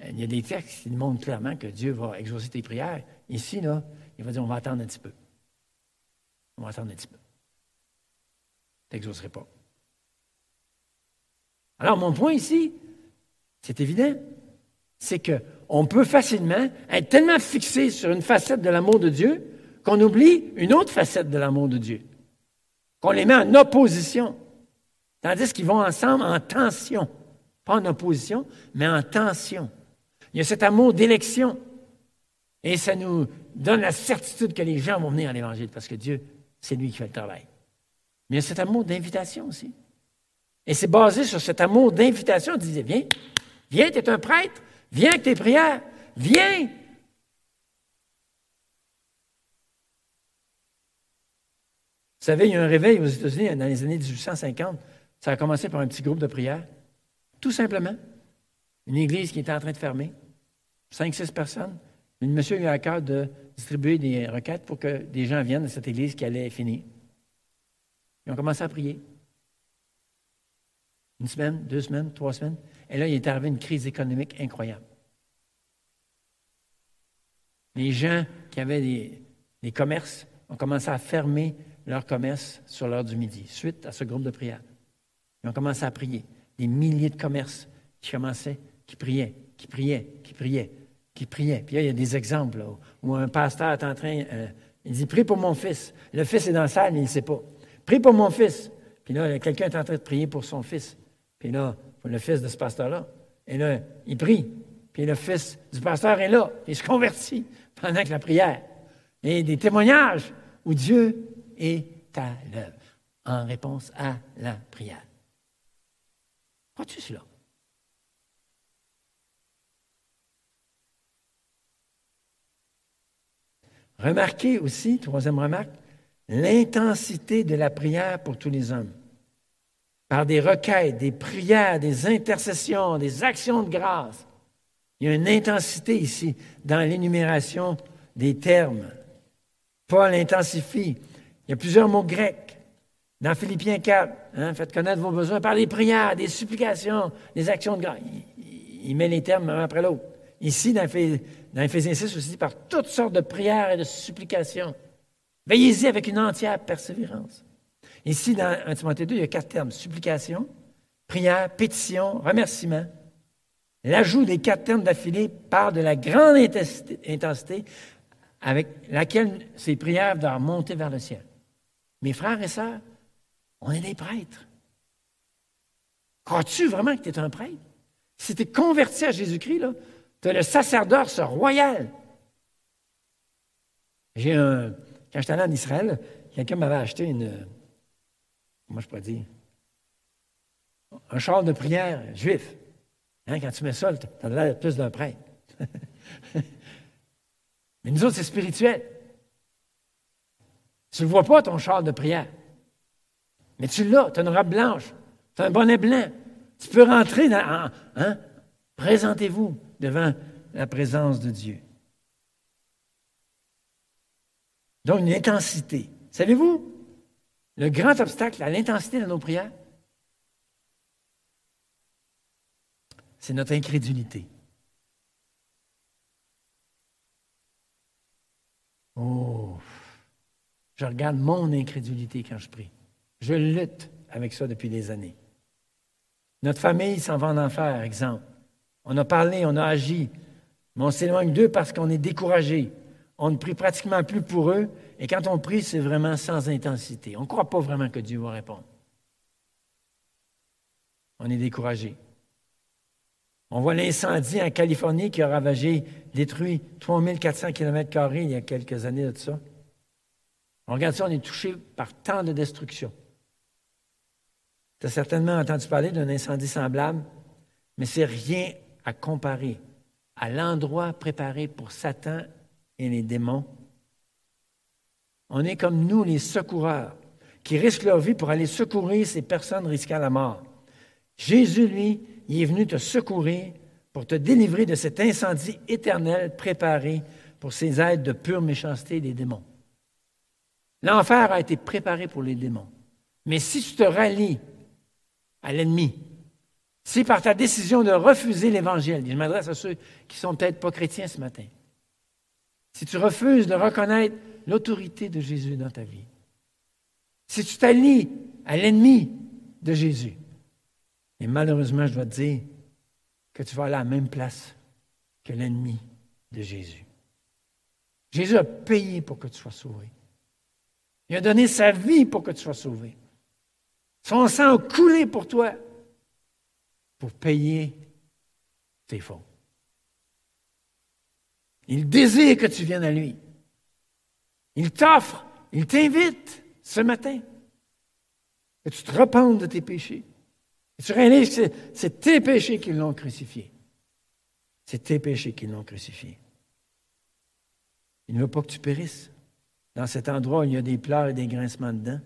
euh, il y a des textes qui montrent clairement que Dieu va exaucer tes prières. Ici, là, il va dire on va attendre un petit peu. On va attendre un petit peu. Tu n'exaucerais pas. Alors, mon point ici, c'est évident. C'est qu'on peut facilement être tellement fixé sur une facette de l'amour de Dieu qu'on oublie une autre facette de l'amour de Dieu, qu'on les met en opposition, tandis qu'ils vont ensemble en tension. Pas en opposition, mais en tension. Il y a cet amour d'élection. Et ça nous donne la certitude que les gens vont venir à l'Évangile, parce que Dieu, c'est lui qui fait le travail. Mais il y a cet amour d'invitation aussi. Et c'est basé sur cet amour d'invitation. On disait, viens, Viens, tu es un prêtre. Viens avec tes prières. Viens. Vous savez, il y a un réveil aux États-Unis dans les années 1850. Ça a commencé par un petit groupe de prières. Tout simplement. Une église qui était en train de fermer. Cinq, six personnes. Le monsieur a eu à cœur de distribuer des requêtes pour que des gens viennent à cette église qui allait finir. Ils ont commencé à prier. Une semaine, deux semaines, trois semaines. Et là, il est arrivé une crise économique incroyable. Les gens qui avaient des, commerces ont commencé à fermer leurs commerces sur l'heure du midi, suite à ce groupe de prière. Ils ont commencé à prier. Des milliers de commerces qui commençaient, qui priaient, qui priaient, qui priaient, qui priaient. Puis là, il y a des exemples où un pasteur est en train, euh, il dit, prie pour mon fils. Le fils est dans la salle, mais il ne sait pas. Prie pour mon fils. Puis là, quelqu'un est en train de prier pour son fils. Puis là, le fils de ce pasteur-là. Et là, il prie. Puis le fils du pasteur est là. Il se convertit pendant que la prière. Et des témoignages où Dieu est à l'œuvre en réponse à la prière. Crois-tu cela? Remarquez aussi, troisième remarque, l'intensité de la prière pour tous les hommes. Par des requêtes, des prières, des intercessions, des actions de grâce. Il y a une intensité ici dans l'énumération des termes. Paul intensifie. Il y a plusieurs mots grecs. Dans Philippiens 4, hein, faites connaître vos besoins par des prières, des supplications, des actions de grâce. Il, met les termes un après l'autre. Ici, dans, dans Éphésiens 6 aussi, par toutes sortes de prières et de supplications. Veillez-y avec une entière persévérance. Ici, dans 1 Timothée 2, il y a quatre termes supplication, prière, pétition, remerciement. L'ajout des quatre termes d'affilée parle de la grande intensité avec laquelle ces prières doivent monter vers le ciel. Mes frères et sœurs, on est des prêtres. Crois-tu vraiment que tu es un prêtre? Si tu es converti à Jésus-Christ, tu as le sacerdoce royal. J'ai un, quand j'étais allé en Israël, quelqu'un m'avait acheté une, comment je pourrais dire, un char de prière juif. Hein, quand tu mets ça, tu as l'air plus d'un prêtre. Mais nous autres, c'est spirituel. Tu ne vois pas, ton char de prière. Mais tu l'as, tu as une robe blanche, tu as un bonnet blanc. Tu peux rentrer dans. Hein? Présentez-vous devant la présence de Dieu. Donc, une intensité. Savez-vous, le grand obstacle à l'intensité de nos prières, c'est notre incrédulité. Oh, je regarde mon incrédulité quand je prie. Je lutte avec ça depuis des années. Notre famille s'en va en enfer, exemple. On a parlé, on a agi, mais on s'éloigne d'eux parce qu'on est découragé. On ne prie pratiquement plus pour eux. Et quand on prie, c'est vraiment sans intensité. On ne croit pas vraiment que Dieu va répondre. On est découragé. On voit l'incendie en Californie qui a ravagé, détruit 3400 km il y a quelques années de ça. On regarde ça, on est touché par tant de destruction. Tu as certainement entendu parler d'un incendie semblable, mais c'est rien à comparer à l'endroit préparé pour Satan et les démons. On est comme nous, les secoureurs, qui risquent leur vie pour aller secourir ces personnes risquant la mort. Jésus, lui, il est venu te secourir pour te délivrer de cet incendie éternel préparé pour ces êtres de pure méchanceté des démons. L'enfer a été préparé pour les démons. Mais si tu te rallies à l'ennemi, si par ta décision de refuser l'Évangile, je m'adresse à ceux qui sont peut-être pas chrétiens ce matin, si tu refuses de reconnaître l'autorité de Jésus dans ta vie, si tu t'allies à l'ennemi de Jésus, et malheureusement, je dois te dire que tu vas aller à la même place que l'ennemi de Jésus. Jésus a payé pour que tu sois sauvé. Il a donné sa vie pour que tu sois sauvé. Son sang a coulé pour toi pour payer tes fautes. Il désire que tu viennes à lui. Il t'offre, il t'invite ce matin que tu te repentes de tes péchés. Et tu réalises que c'est tes péchés qui l'ont crucifié. C'est tes péchés qui l'ont crucifié. Il ne veut pas que tu périsses. Dans cet endroit il y a des pleurs et des grincements dedans,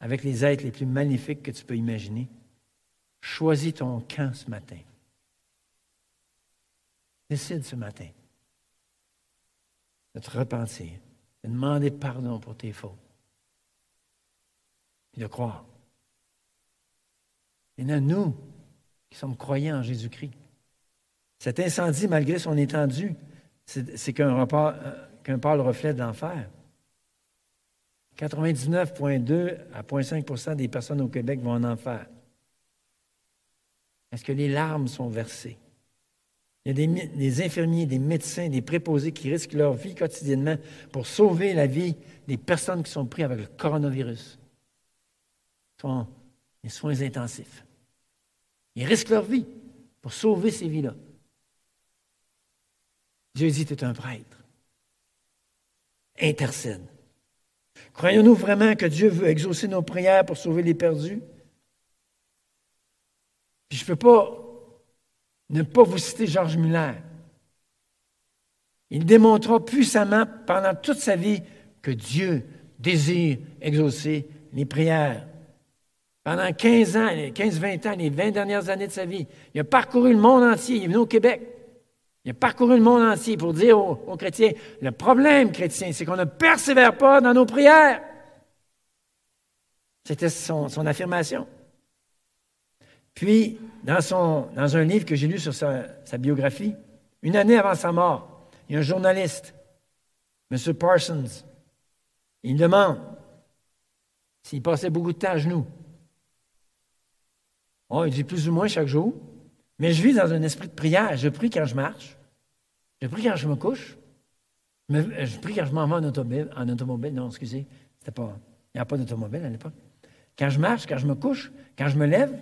avec les êtres les plus magnifiques que tu peux imaginer, choisis ton camp ce matin. Décide ce matin de te repentir, de demander pardon pour tes fautes, et de croire. Et nous qui sommes croyants en Jésus-Christ. Cet incendie, malgré son étendue, c'est qu'un pâle reflet de l'enfer. 99,2 à 0,5% des personnes au Québec vont en enfer. Est-ce que les larmes sont versées? Il y a des, infirmiers, des médecins, des préposés qui risquent leur vie quotidiennement pour sauver la vie des personnes qui sont prises avec le coronavirus. Ce sont les soins intensifs. Ils risquent leur vie pour sauver ces vies-là. Dieu dit, tu es un prêtre. Intercède. Croyons-nous vraiment que Dieu veut exaucer nos prières pour sauver les perdus? Puis je ne peux pas ne pas vous citer Georges Muller. Il démontra puissamment pendant toute sa vie que Dieu désire exaucer les prières. Pendant 15 ans, 15-20 ans, les 20 dernières années de sa vie, il a parcouru le monde entier. Il est venu au Québec. Il a parcouru le monde entier pour dire aux, chrétiens, le problème chrétien, c'est qu'on ne persévère pas dans nos prières. C'était son, affirmation. Puis, dans, son, dans un livre que j'ai lu sur sa, biographie, une année avant sa mort, il y a un journaliste, M. Parsons, il demande s'il passait beaucoup de temps à genoux. Oh, il dit plus ou moins chaque jour. Mais je vis dans un esprit de prière. Je prie quand je marche. Je prie quand je me couche. Je prie quand je m'en vais en automobile. En automobile, non, excusez. Pas, il n'y a pas d'automobile à l'époque. Quand je marche, quand je me couche, quand je me lève,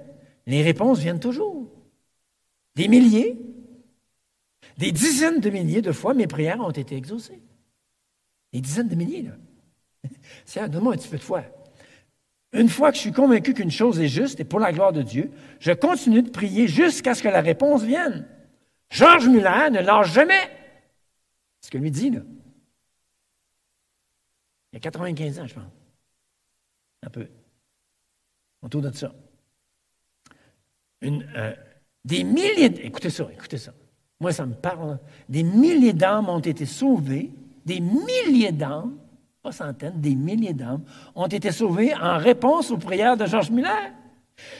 les réponses viennent toujours. Des milliers, des dizaines de milliers de fois, mes prières ont été exaucées. Des dizaines de milliers, là. Seigneur, donne-moi un petit peu de foi. Une fois que je suis convaincu qu'une chose est juste et pour la gloire de Dieu, je continue de prier jusqu'à ce que la réponse vienne. Georges Muller ne lâche jamais. ce que lui dit, là. Il y a 95 ans, je pense. Un peu. Autour de ça. Euh, des milliers, écoutez ça, écoutez ça. Moi, ça me parle. Des milliers d'âmes ont été sauvées, des milliers d'âmes pas centaines, des milliers d'âmes, ont été sauvés en réponse aux prières de Georges Miller.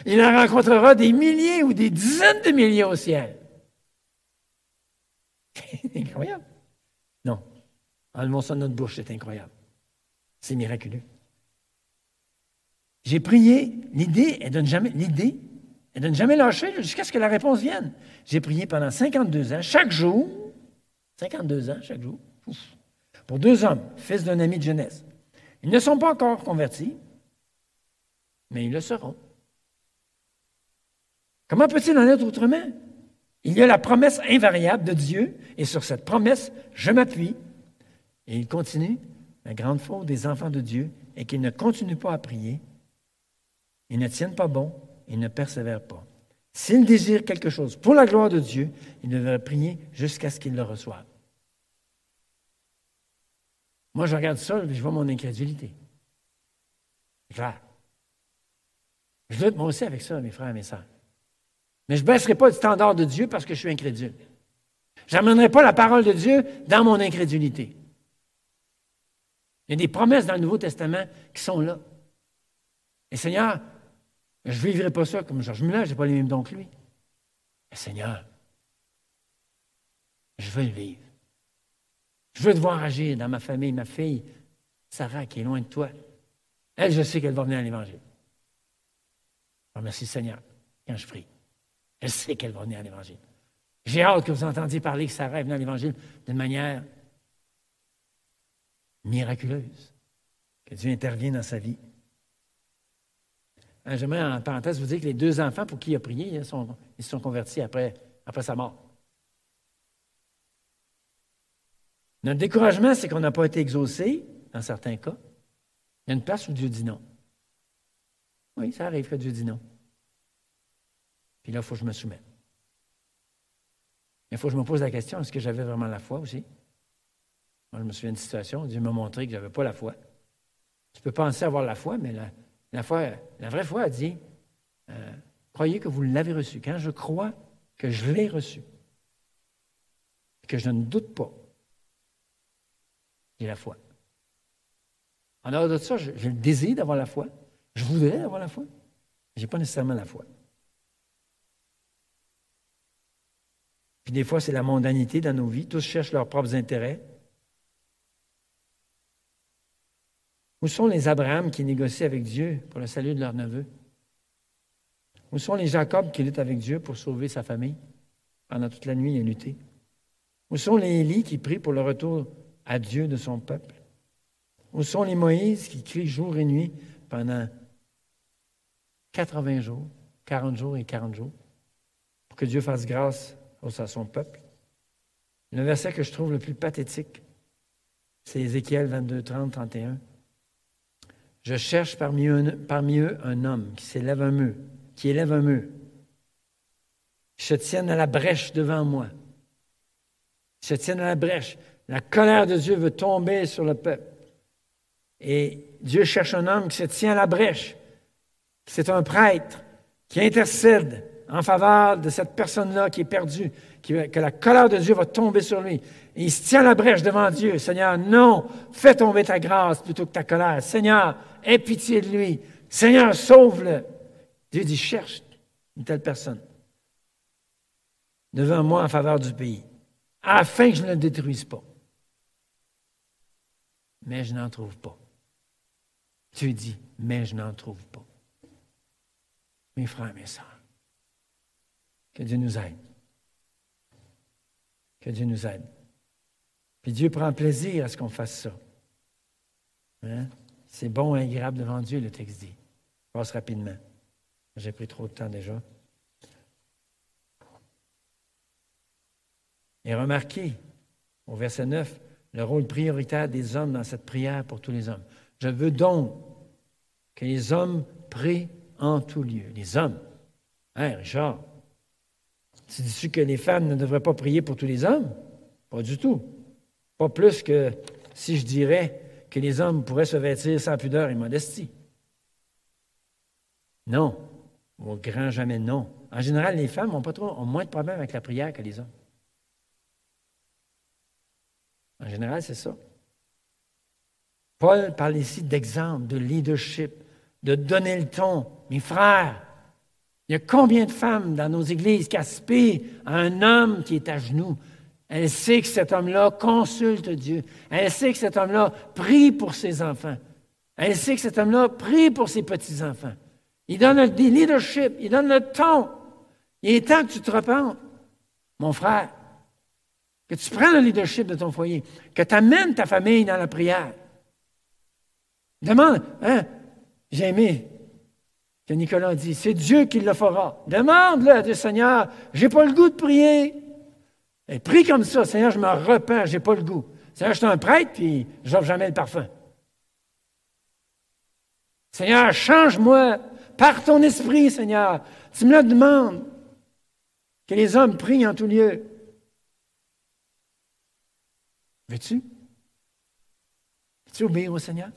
Il en rencontrera des milliers ou des dizaines de milliers au ciel. C'est incroyable. Non. Enlevons ça de notre bouche, c'est incroyable. C'est miraculeux. J'ai prié, l'idée, elle donne jamais, l'idée, elle donne jamais lâcher jusqu'à ce que la réponse vienne. J'ai prié pendant 52 ans, chaque jour, 52 ans, chaque jour. Pour deux hommes, fils d'un ami de jeunesse. Ils ne sont pas encore convertis, mais ils le seront. Comment peut-il en être autrement? Il y a la promesse invariable de Dieu, et sur cette promesse, je m'appuie. Et il continue. La grande faute des enfants de Dieu est qu'ils ne continuent pas à prier, ils ne tiennent pas bon, ils ne persévèrent pas. S'ils désirent quelque chose pour la gloire de Dieu, ils devraient prier jusqu'à ce qu'ils le reçoivent. Moi, je regarde ça et je vois mon incrédulité. Clair. Je lutte moi aussi avec ça, mes frères et mes sœurs. Mais je ne baisserai pas le standard de Dieu parce que je suis incrédule. Je n'amènerai pas la parole de Dieu dans mon incrédulité. Il y a des promesses dans le Nouveau Testament qui sont là. Et Seigneur, je ne vivrai pas ça comme Georges Muller, je n'ai pas les mêmes dons que lui. Seigneur, je veux vivre. Je veux te voir agir dans ma famille, ma fille, Sarah, qui est loin de toi. Elle, je sais qu'elle va venir à l'Évangile. Merci Seigneur quand je prie. Je sais qu'elle va venir à l'Évangile. J'ai hâte que vous entendiez parler que Sarah est venue à l'Évangile d'une manière miraculeuse. Que Dieu intervienne dans sa vie. Hein, j'aimerais en parenthèse vous dire que les deux enfants pour qui il a prié, ils, sont, ils se sont convertis après, après sa mort. Notre découragement, c'est qu'on n'a pas été exaucé, dans certains cas. Il y a une place où Dieu dit non. Oui, ça arrive que Dieu dit non. Puis là, il faut que je me soumette. Il faut que je me pose la question, est-ce que j'avais vraiment la foi aussi? Moi, je me souviens d'une situation où Dieu m'a montré que je n'avais pas la foi. Tu peux penser avoir la foi, mais la, la vraie foi a dit, euh, croyez que vous l'avez reçu. Quand je crois que je l'ai reçu, que je ne doute pas, j'ai la foi. En dehors de ça, j'ai le désir d'avoir la foi. Je voudrais avoir la foi. Je n'ai pas nécessairement la foi. Puis des fois, c'est la mondanité dans nos vies. Tous cherchent leurs propres intérêts. Où sont les Abraham qui négocient avec Dieu pour le salut de leur neveu? Où sont les Jacob qui luttent avec Dieu pour sauver sa famille? Pendant toute la nuit, il a lutté. Où sont les Élie qui prient pour le retour à Dieu de son peuple? Où sont les Moïse qui crient jour et nuit pendant 80 jours, 40 jours et 40 jours, pour que Dieu fasse grâce à son peuple? Le verset que je trouve le plus pathétique, c'est Ézéchiel 22, 30, 31. Je cherche parmi eux, un homme qui s'élève un mur, qui élève un mur, qui se tienne à la brèche devant moi, qui se tienne à la brèche. La colère de Dieu veut tomber sur le peuple. Et Dieu cherche un homme qui se tient à la brèche. C'est un prêtre qui intercède en faveur de cette personne-là qui est perdue, que la colère de Dieu va tomber sur lui. Et il se tient la brèche devant Dieu. Seigneur, non, fais tomber ta grâce plutôt que ta colère. Seigneur, aie pitié de lui. Seigneur, sauve-le. Dieu dit, cherche une telle personne devant moi en faveur du pays, afin que je ne le détruise pas. Mais je n'en trouve pas. Dieu dit, mais je n'en trouve pas. Mes frères, mes sœurs, que Dieu nous aide. Que Dieu nous aide. Puis Dieu prend plaisir à ce qu'on fasse ça. Hein? C'est bon et agréable devant Dieu, le texte dit. Je passe rapidement. J'ai pris trop de temps déjà. Et remarquez, au verset 9, le rôle prioritaire des hommes dans cette prière pour tous les hommes. Je veux donc que les hommes prient en tout lieu. Les hommes. Hein, Richard? Tu dis que les femmes ne devraient pas prier pour tous les hommes? Pas du tout. Pas plus que si je dirais que les hommes pourraient se vêtir sans pudeur et modestie. Non. Au grand jamais non. En général, les femmes ont, pas ont moins de problèmes avec la prière que les hommes. En général, c'est ça. Paul parle ici d'exemple, de leadership, de donner le ton. Mes frères, il y a combien de femmes dans nos églises qui aspirent à un homme qui est à genoux? Elle sait que cet homme-là consulte Dieu. Elle sait que cet homme-là prie pour ses enfants. Elle sait que cet homme-là prie pour ses petits-enfants. Il donne des leadership, il donne le ton. Il est temps que tu te repentes, mon frère, que tu prennes le leadership de ton foyer, que tu amènes ta famille dans la prière. Demande, hein, j'ai aimé que Nicolas dit, c'est Dieu qui le fera. Demande-le à Dieu, Seigneur, j'ai pas le goût de prier. Et prie comme ça, Seigneur, je me repens, j'ai pas le goût. Seigneur, je suis un prêtre, puis je jamais le parfum. Seigneur, change-moi par ton esprit, Seigneur. Tu me le demandes. Que les hommes prient en tout lieu. Veux-tu? Veux-tu obéir au Seigneur?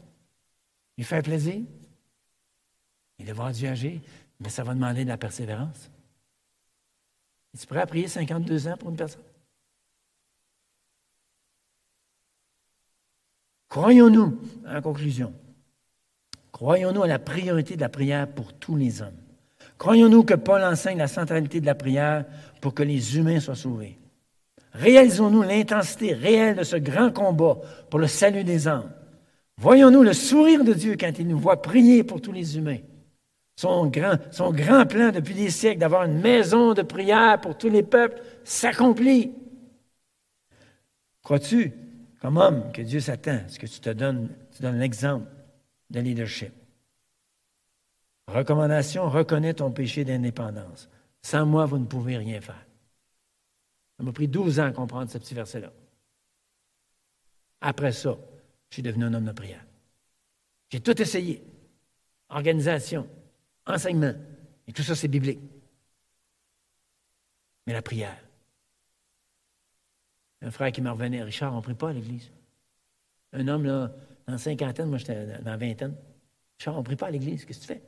Lui faire plaisir? Il va voir Dieu agir, mais ça va demander de la persévérance. Es-tu prêt à prier 52 ans pour une personne? Croyons-nous, en conclusion, croyons-nous à la priorité de la prière pour tous les hommes? Croyons-nous que Paul enseigne la centralité de la prière pour que les humains soient sauvés? Réalisons-nous l'intensité réelle de ce grand combat pour le salut des âmes? Voyons-nous le sourire de Dieu quand il nous voit prier pour tous les humains? Son grand, plan depuis des siècles d'avoir une maison de prière pour tous les peuples s'accomplit. Crois-tu, comme homme, que Dieu s'attend à ce que tu te donnes, tu donnes l'exemple de leadership? Recommandation, reconnais ton péché d'indépendance. Sans moi, vous ne pouvez rien faire. Ça m'a pris 12 ans à comprendre ce petit verset-là. Après ça, je suis devenu un homme de prière. J'ai tout essayé. Organisation, enseignement. Et tout ça, c'est biblique. Mais la prière. Un frère qui me revenait, Richard, on ne prie pas à l'église. Un homme, là, dans cinquantaine, moi j'étais dans vingtaine. Richard, on ne prie pas à l'église, qu'est-ce que tu fais?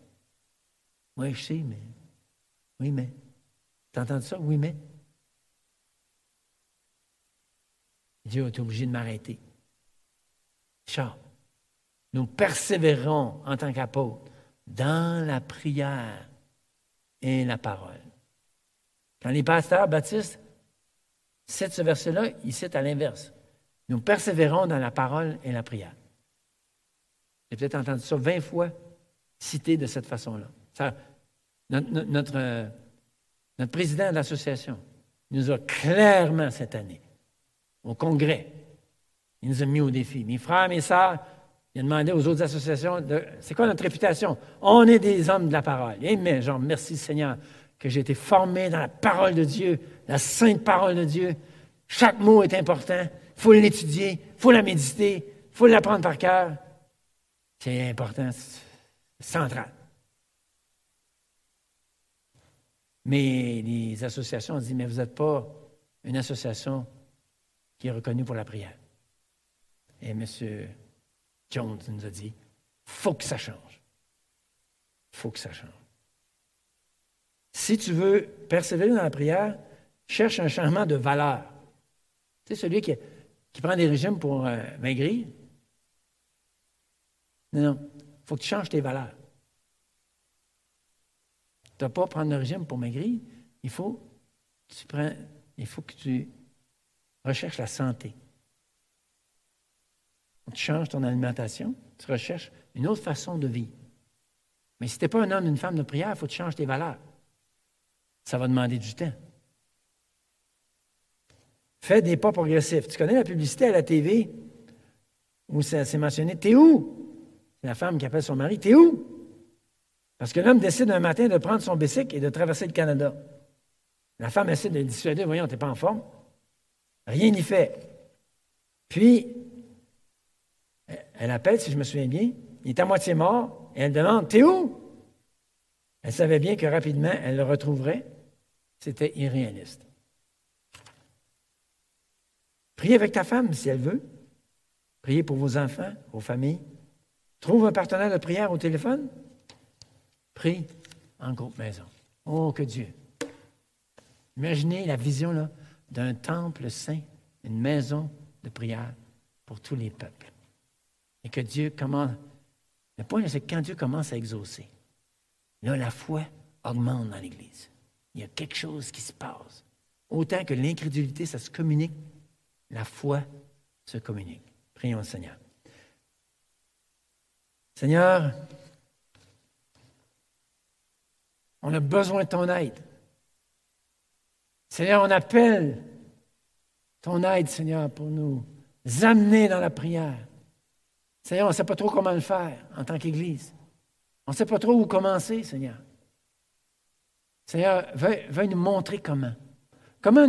Oui, je sais, mais. Oui, mais. T'entends ça? Oui, mais. Dieu a été obligé de m'arrêter. Richard, nous persévérons en tant qu'apôtres dans la prière et la parole. Quand les pasteurs baptistes citent ce verset-là, ils citent à l'inverse. Nous persévérons dans la parole et la prière. J'ai peut-être entendu ça 20 fois cité de cette façon-là. Notre, notre, notre, président de l'association nous a clairement cette année, au congrès, il nous a mis au défi. Mes frères, mes sœurs, il a demandé aux autres associations, c'est quoi notre réputation? On est des hommes de la parole. Amen. Genre, merci Seigneur que j'ai été formé dans la parole de Dieu, la sainte parole de Dieu. Chaque mot est important. Il faut l'étudier, il faut la méditer, il faut l'apprendre par cœur. C'est important, c'est central. Mais les associations ont dit, mais vous n'êtes pas une association qui est reconnue pour la prière. Et M. Jones nous a dit, faut que ça change. faut que ça change. Si tu veux persévérer dans la prière, cherche un changement de valeur. Tu sais, celui qui, prend des régimes pour euh, maigrir. Non, non. Il faut que tu changes tes valeurs. Tu n'as pas prendre le régime pour maigrir. Il faut, tu prends, il faut que tu recherches la santé. Tu changes ton alimentation, tu recherches une autre façon de vivre. Mais si tu n'es pas un homme, une femme de prière, il faut que tu changes tes valeurs. Ça va demander du temps. Fais des pas progressifs. Tu connais la publicité à la TV où c'est mentionné T'es où? La femme qui appelle son mari T'es où? Parce que l'homme décide un matin de prendre son bicycle et de traverser le Canada. La femme essaie de le dissuader Voyons, tu n'es pas en forme. Rien n'y fait. Puis, elle appelle, si je me souviens bien. Il est à moitié mort et elle demande T'es où Elle savait bien que rapidement, elle le retrouverait. C'était irréaliste. Priez avec ta femme si elle veut. Priez pour vos enfants, vos familles. Trouve un partenaire de prière au téléphone. Prie en groupe maison. Oh, que Dieu. Imaginez la vision d'un temple saint, une maison de prière pour tous les peuples. Et que Dieu commence. Le point, c'est que quand Dieu commence à exaucer, là, la foi augmente dans l'Église. Il y a quelque chose qui se passe. Autant que l'incrédulité, ça se communique la foi se communique. Prions le Seigneur. Seigneur, on a besoin de ton aide. Seigneur, on appelle ton aide, Seigneur, pour nous amener dans la prière. Seigneur, on ne sait pas trop comment le faire en tant qu'Église. On ne sait pas trop où commencer, Seigneur. Seigneur, veuille, nous montrer comment. Comment,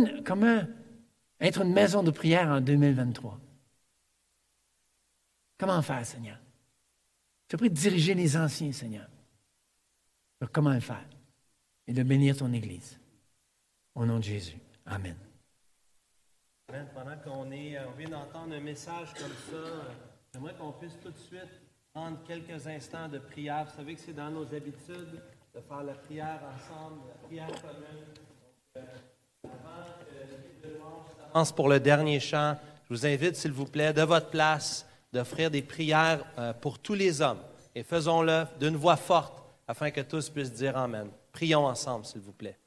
être une maison de prière en 2023. Comment faire, Seigneur? Je prie de diriger les anciens, Seigneur, comment le faire et de bénir ton Église. Au nom de Jésus. Amen. Amen. Pendant qu'on est, on vient d'entendre un message comme ça, j'aimerais qu'on puisse tout de suite prendre quelques instants de prière. Vous savez que c'est dans nos habitudes de faire la prière ensemble, la prière commune. Euh, avant que le pour le dernier chant. Je vous invite, s'il vous plaît, de votre place, d'offrir des prières euh, pour tous les hommes. Et faisons-le d'une voix forte afin que tous puissent dire Amen. Prions ensemble, s'il vous plaît.